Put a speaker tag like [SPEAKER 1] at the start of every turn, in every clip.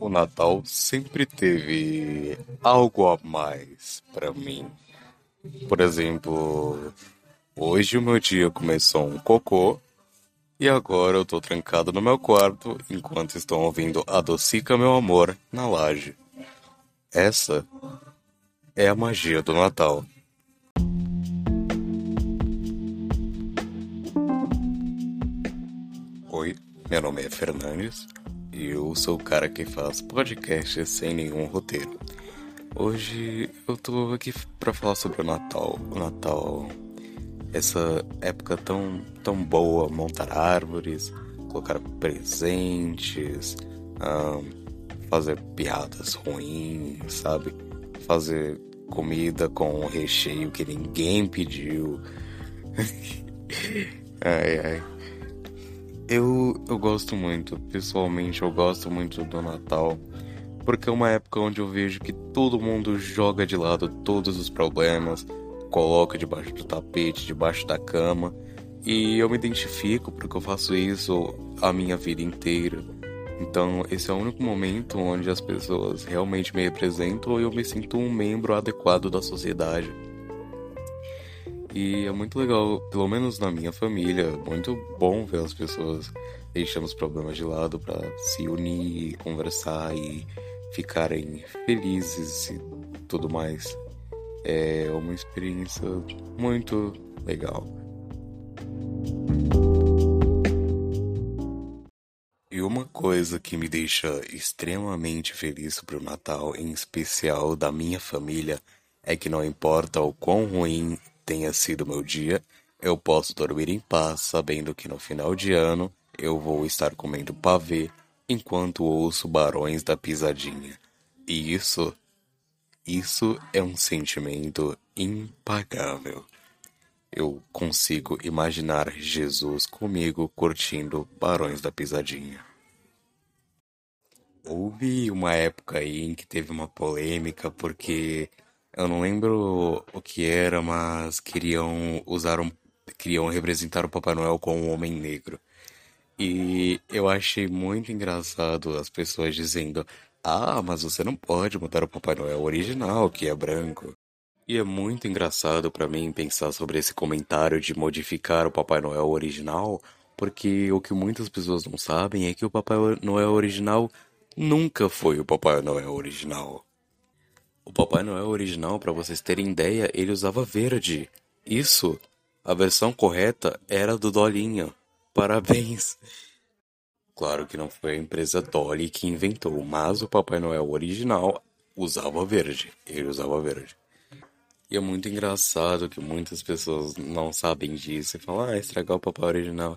[SPEAKER 1] o Natal sempre teve algo a mais para mim. Por exemplo, hoje o meu dia começou um cocô e agora eu tô trancado no meu quarto enquanto estão ouvindo Adocica Meu Amor na laje. Essa é a magia do Natal. Oi, meu nome é Fernandes e eu sou o cara que faz podcast sem nenhum roteiro. Hoje eu tô aqui para falar sobre o Natal. O Natal, essa época tão, tão boa, montar árvores, colocar presentes, fazer piadas ruins, sabe? Fazer comida com recheio que ninguém pediu. ai ai. Eu, eu gosto muito, pessoalmente, eu gosto muito do Natal, porque é uma época onde eu vejo que todo mundo joga de lado todos os problemas, coloca debaixo do tapete, debaixo da cama, e eu me identifico porque eu faço isso a minha vida inteira. Então, esse é o único momento onde as pessoas realmente me representam e eu me sinto um membro adequado da sociedade. E é muito legal, pelo menos na minha família, muito bom ver as pessoas deixando os problemas de lado para se unir, conversar e ficarem felizes e tudo mais. É uma experiência muito legal. E uma coisa que me deixa extremamente feliz pro Natal, em especial da minha família, é que não importa o quão ruim tenha sido meu dia, eu posso dormir em paz sabendo que no final de ano eu vou estar comendo pavê enquanto ouço Barões da Pisadinha. E isso, isso é um sentimento impagável. Eu consigo imaginar Jesus comigo curtindo Barões da Pisadinha. Houve uma época aí em que teve uma polêmica porque eu não lembro o que era, mas queriam usar um, queriam representar o Papai Noel com um homem negro. E eu achei muito engraçado as pessoas dizendo: "Ah, mas você não pode mudar o Papai Noel original, que é branco". E é muito engraçado para mim pensar sobre esse comentário de modificar o Papai Noel original, porque o que muitas pessoas não sabem é que o Papai Noel original nunca foi o Papai Noel original. O Papai Noel original, para vocês terem ideia, ele usava verde. Isso, a versão correta era do Dolinha. Parabéns. Claro que não foi a empresa Dolly que inventou, mas o Papai Noel original usava verde. Ele usava verde. E é muito engraçado que muitas pessoas não sabem disso e falam, ah, estragar o papai original.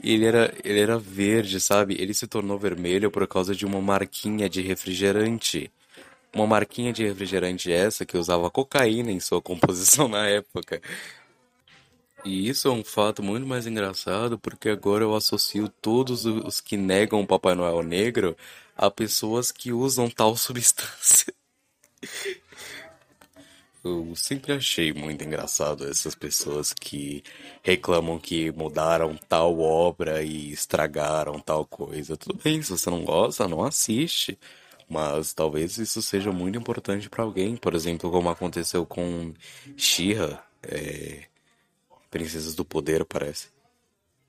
[SPEAKER 1] E ele era, ele era verde, sabe? Ele se tornou vermelho por causa de uma marquinha de refrigerante. Uma marquinha de refrigerante essa que usava cocaína em sua composição na época. E isso é um fato muito mais engraçado porque agora eu associo todos os que negam o Papai Noel negro a pessoas que usam tal substância. Eu sempre achei muito engraçado essas pessoas que reclamam que mudaram tal obra e estragaram tal coisa. Tudo bem, se você não gosta, não assiste. Mas talvez isso seja muito importante para alguém, por exemplo, como aconteceu com Shira, é... Princesas do Poder, parece.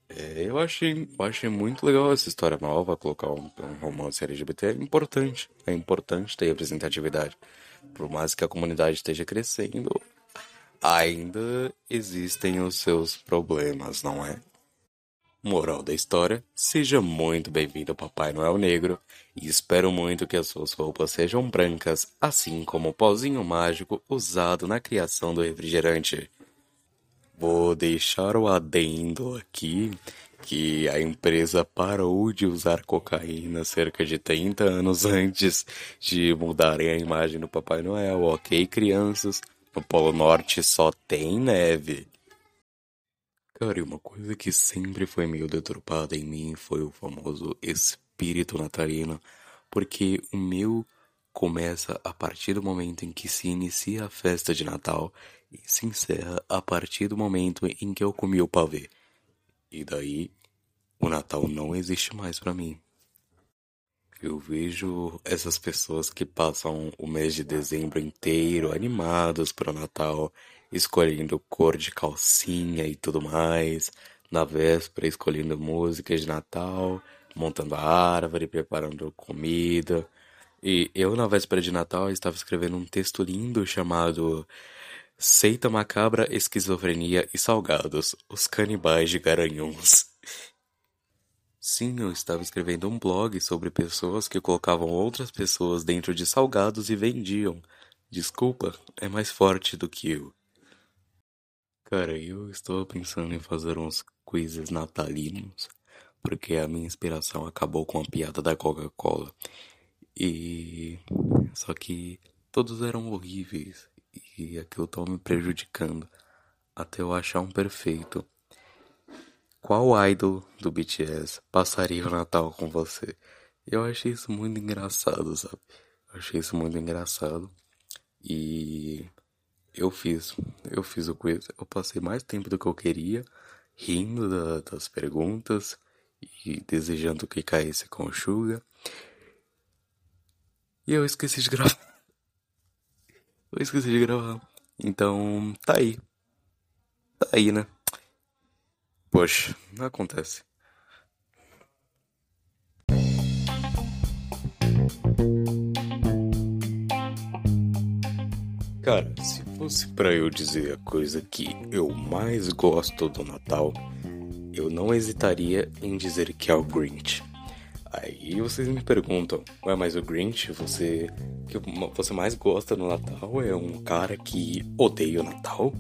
[SPEAKER 1] É, eu, achei, eu achei muito legal essa história nova, colocar um, um romance LGBT é importante. É importante ter representatividade. Por mais que a comunidade esteja crescendo, ainda existem os seus problemas, não é? Moral da história: seja muito bem-vindo ao Papai Noel Negro e espero muito que as suas roupas sejam brancas, assim como o pozinho mágico usado na criação do refrigerante. Vou deixar o adendo aqui que a empresa parou de usar cocaína cerca de 30 anos antes de mudarem a imagem do Papai Noel. Ok, crianças? No Polo Norte só tem neve. Cara, e uma coisa que sempre foi meio deturpada em mim foi o famoso espírito natalino, porque o meu começa a partir do momento em que se inicia a festa de Natal e se encerra a partir do momento em que eu comi o pavê. E daí, o Natal não existe mais para mim. Eu vejo essas pessoas que passam o mês de dezembro inteiro animadas para o Natal, escolhendo cor de calcinha e tudo mais, na véspera escolhendo músicas de Natal, montando a árvore, preparando comida. E eu, na véspera de Natal, estava escrevendo um texto lindo chamado Seita Macabra, Esquizofrenia e Salgados, os canibais de Garanhuns. Sim, eu estava escrevendo um blog sobre pessoas que colocavam outras pessoas dentro de salgados e vendiam. Desculpa, é mais forte do que eu. Cara, eu estou pensando em fazer uns quizzes natalinos, porque a minha inspiração acabou com a piada da Coca-Cola. E. Só que todos eram horríveis e aquilo estava me prejudicando até eu achar um perfeito. Qual idol do BTS passaria o Natal com você? Eu achei isso muito engraçado, sabe? Eu achei isso muito engraçado. E eu fiz, eu fiz o quiz. Eu passei mais tempo do que eu queria, rindo da, das perguntas e desejando que caísse com Suga. E eu esqueci de gravar. Eu esqueci de gravar. Então, tá aí. Tá aí, né? Poxa, não acontece. Cara, se fosse para eu dizer a coisa que eu mais gosto do Natal, eu não hesitaria em dizer que é o Grinch. Aí vocês me perguntam, ué, mas o Grinch, você que você mais gosta no Natal é um cara que odeia o Natal?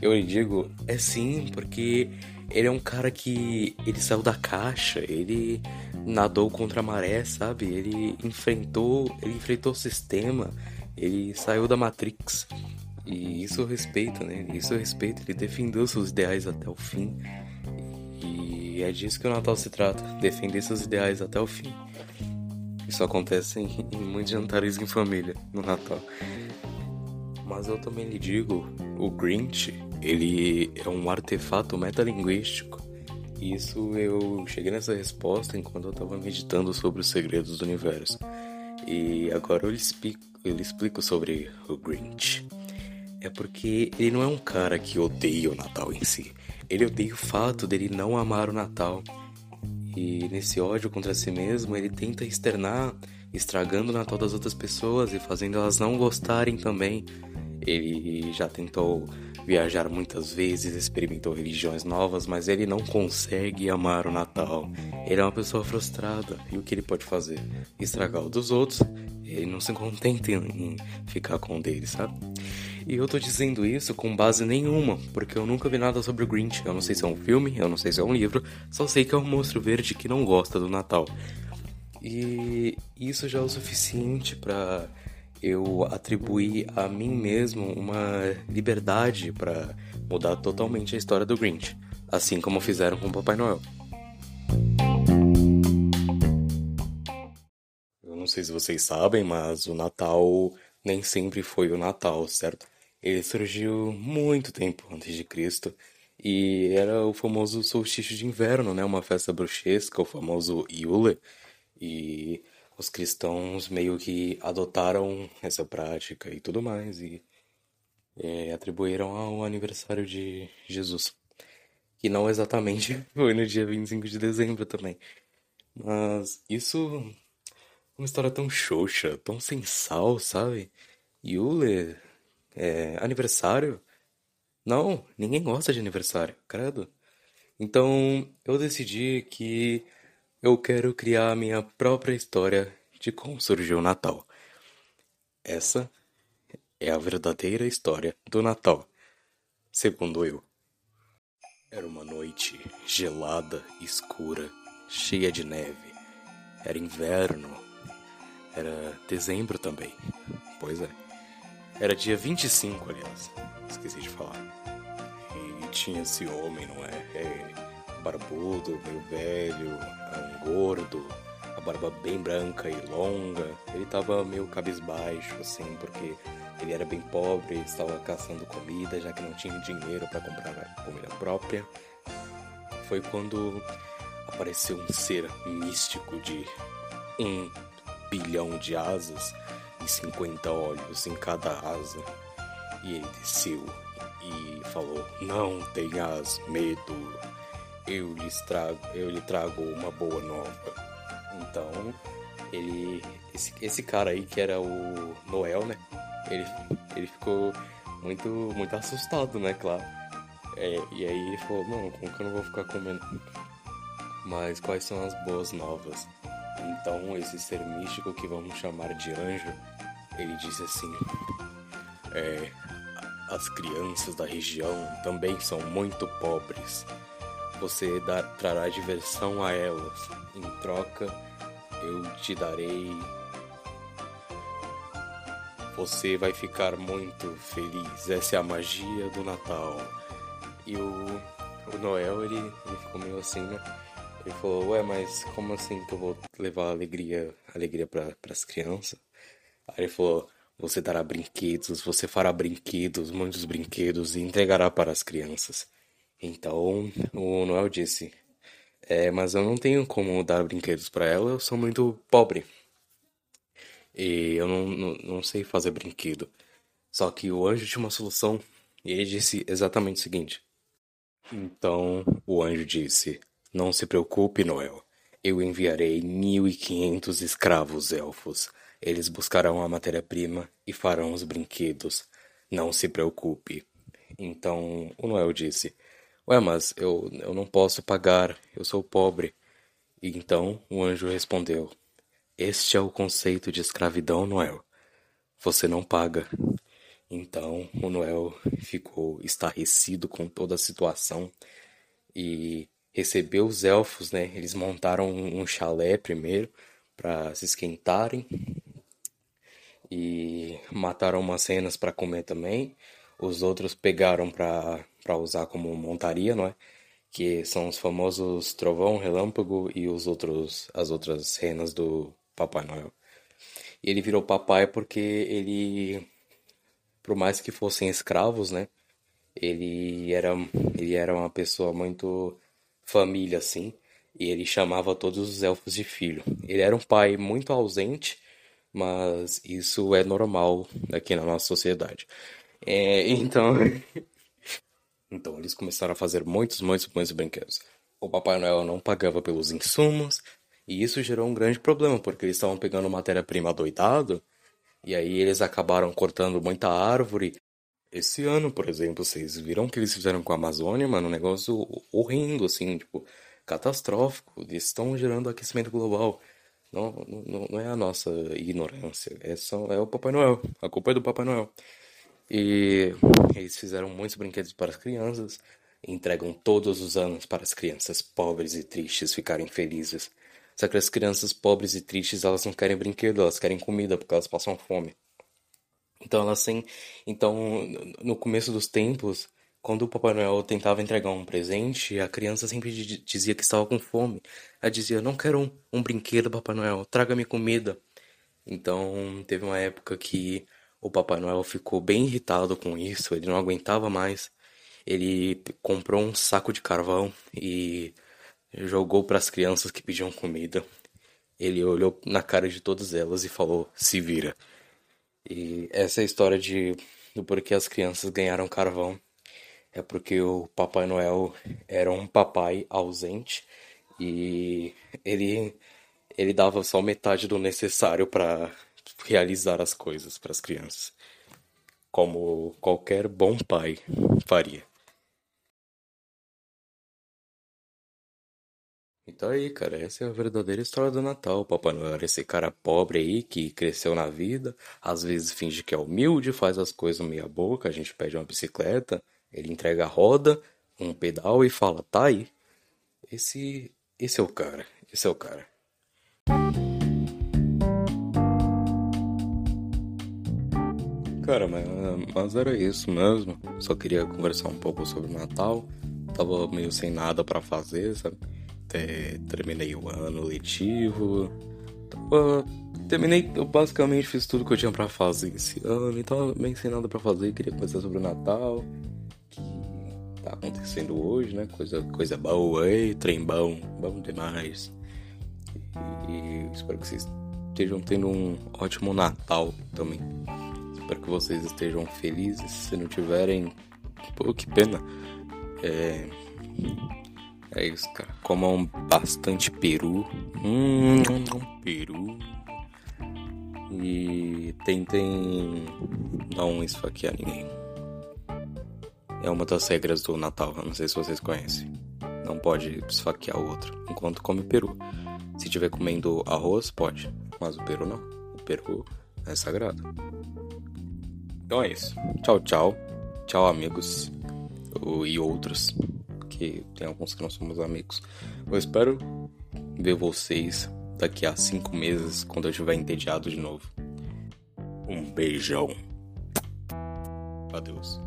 [SPEAKER 1] Eu lhe digo, é sim, porque ele é um cara que ele saiu da caixa, ele nadou contra a maré, sabe? Ele enfrentou, ele enfrentou o sistema, ele saiu da Matrix. E isso respeito, né? Isso respeito, ele defendeu seus ideais até o fim. E é disso que o Natal se trata, defender seus ideais até o fim. Isso acontece em, em muitos jantares em família no Natal. Mas eu também lhe digo, o Grinch, ele é um artefato metalinguístico. Isso eu cheguei nessa resposta enquanto eu estava meditando sobre os segredos do universo. E agora eu lhe explico, eu lhe explico sobre o Grinch. É porque ele não é um cara que odeia o Natal em si. Ele odeia o fato dele não amar o Natal. E nesse ódio contra si mesmo, ele tenta externar, estragando o Natal das outras pessoas e fazendo elas não gostarem também. Ele já tentou viajar muitas vezes, experimentou religiões novas, mas ele não consegue amar o Natal. Ele é uma pessoa frustrada e o que ele pode fazer? Estragar o dos outros. Ele não se contenta em ficar com o dele, sabe? E eu tô dizendo isso com base nenhuma, porque eu nunca vi nada sobre o Grinch. Eu não sei se é um filme, eu não sei se é um livro, só sei que é um monstro verde que não gosta do Natal. E isso já é o suficiente para eu atribuí a mim mesmo uma liberdade para mudar totalmente a história do Grinch, assim como fizeram com o Papai Noel. Eu não sei se vocês sabem, mas o Natal nem sempre foi o Natal, certo? Ele surgiu muito tempo antes de Cristo e era o famoso solstício de inverno, né? Uma festa bruxesca, o famoso Yule. E os cristãos meio que adotaram essa prática e tudo mais e é, atribuíram ao aniversário de Jesus. Que não exatamente foi no dia 25 de dezembro também. Mas isso uma história tão xoxa, tão sem sal, sabe? Yule, é, aniversário? Não, ninguém gosta de aniversário, credo. Então eu decidi que eu quero criar a minha própria história de como surgiu o Natal. Essa é a verdadeira história do Natal, segundo eu. Era uma noite gelada, escura, cheia de neve. Era inverno. Era dezembro também. Pois é. Era dia 25, aliás. Esqueci de falar. E tinha esse homem, não é? é barbudo, meio velho, um gordo, a barba bem branca e longa. Ele tava meio cabisbaixo, assim, porque ele era bem pobre, estava caçando comida, já que não tinha dinheiro para comprar comida própria. Foi quando apareceu um ser místico de bilhão de asas e 50 olhos em cada asa. E ele desceu e falou: Não tenhas medo, eu lhe trago, eu lhe trago uma boa nova. Então, ele. Esse, esse cara aí que era o Noel, né? Ele, ele ficou muito, muito assustado, né, claro. É, e aí ele falou: Não, como que eu não vou ficar comendo? Mas quais são as boas novas? Então, esse ser místico que vamos chamar de anjo, ele disse assim: é, as crianças da região também são muito pobres. Você dar, trará diversão a elas. Em troca, eu te darei. Você vai ficar muito feliz. Essa é a magia do Natal. E o, o Noel, ele, ele ficou meio assim, né? Ele falou, ué, mas como assim que eu vou levar alegria, alegria para as crianças? Aí ele falou, você dará brinquedos, você fará brinquedos, muitos brinquedos e entregará para as crianças. Então o Noel disse: É, mas eu não tenho como dar brinquedos para ela, eu sou muito pobre. E eu não, não, não sei fazer brinquedo. Só que o anjo tinha uma solução e ele disse exatamente o seguinte. Então o anjo disse: Não se preocupe, Noel. Eu enviarei mil e quinhentos escravos elfos eles buscarão a matéria-prima e farão os brinquedos. Não se preocupe. Então o Noel disse: Ué, mas eu, eu não posso pagar, eu sou pobre. E então o anjo respondeu: Este é o conceito de escravidão, Noel. Você não paga. Então o Noel ficou estarrecido com toda a situação e recebeu os elfos, né? Eles montaram um chalé primeiro para se esquentarem e mataram umas cenas para comer também. Os outros pegaram para usar como montaria, não é? Que são os famosos trovão, relâmpago e os outros as outras renas do Papai Noel. E ele virou papai porque ele por mais que fossem escravos, né? Ele era ele era uma pessoa muito família assim, e ele chamava todos os elfos de filho. Ele era um pai muito ausente mas isso é normal aqui na nossa sociedade. É, então, então eles começaram a fazer muitos, muitos, muitos brinquedos. O Papai Noel não pagava pelos insumos e isso gerou um grande problema porque eles estavam pegando matéria-prima doidado e aí eles acabaram cortando muita árvore. Esse ano, por exemplo, vocês viram o que eles fizeram com a Amazônia, mano? Um negócio horrendo, assim, tipo, catastrófico. Eles estão gerando aquecimento global. Não, não, não é a nossa ignorância, é, só, é o Papai Noel. A culpa é do Papai Noel. E eles fizeram muitos brinquedos para as crianças, entregam todos os anos para as crianças pobres e tristes ficarem felizes. Só que as crianças pobres e tristes, elas não querem brinquedo, elas querem comida, porque elas passam fome. Então elas têm, então no começo dos tempos, quando o Papai Noel tentava entregar um presente, a criança sempre dizia que estava com fome. Ela dizia: Não quero um, um brinquedo, Papai Noel, traga-me comida. Então, teve uma época que o Papai Noel ficou bem irritado com isso, ele não aguentava mais. Ele comprou um saco de carvão e jogou para as crianças que pediam comida. Ele olhou na cara de todas elas e falou: Se vira. E essa é a história de do porquê as crianças ganharam carvão é porque o Papai Noel era um papai ausente e ele ele dava só metade do necessário para realizar as coisas para as crianças, como qualquer bom pai faria. Então aí, cara, essa é a verdadeira história do Natal. Papai Noel era esse cara pobre aí que cresceu na vida, às vezes finge que é humilde, faz as coisas meia boca, a gente pede uma bicicleta, ele entrega a roda, um pedal e fala: "Tá aí. Esse esse é o cara. Esse é o cara." Cara, mas, mas era isso mesmo. Só queria conversar um pouco sobre o Natal. Tava meio sem nada para fazer, sabe? Até terminei o ano letivo. Tava, terminei, eu basicamente fiz tudo que eu tinha para fazer esse ano. Então, bem sem nada para fazer. Queria conversar sobre o Natal tá acontecendo hoje, né? Coisa, coisa boa aí, trem bom, bom demais. E espero que vocês estejam tendo um ótimo Natal também. Espero que vocês estejam felizes. Se não tiverem, pô, que pena. É. É isso, cara. Comam bastante peru. Hum, peru. E tentem não esfaquear ninguém. É uma das regras do Natal, não sei se vocês conhecem. Não pode esfaquear o outro enquanto come peru. Se estiver comendo arroz, pode, mas o peru não. O peru é sagrado. Então é isso. Tchau, tchau. Tchau, amigos. E outros. Que tem alguns que não somos amigos. Eu espero ver vocês daqui a cinco meses, quando eu estiver entediado de novo. Um beijão. Adeus.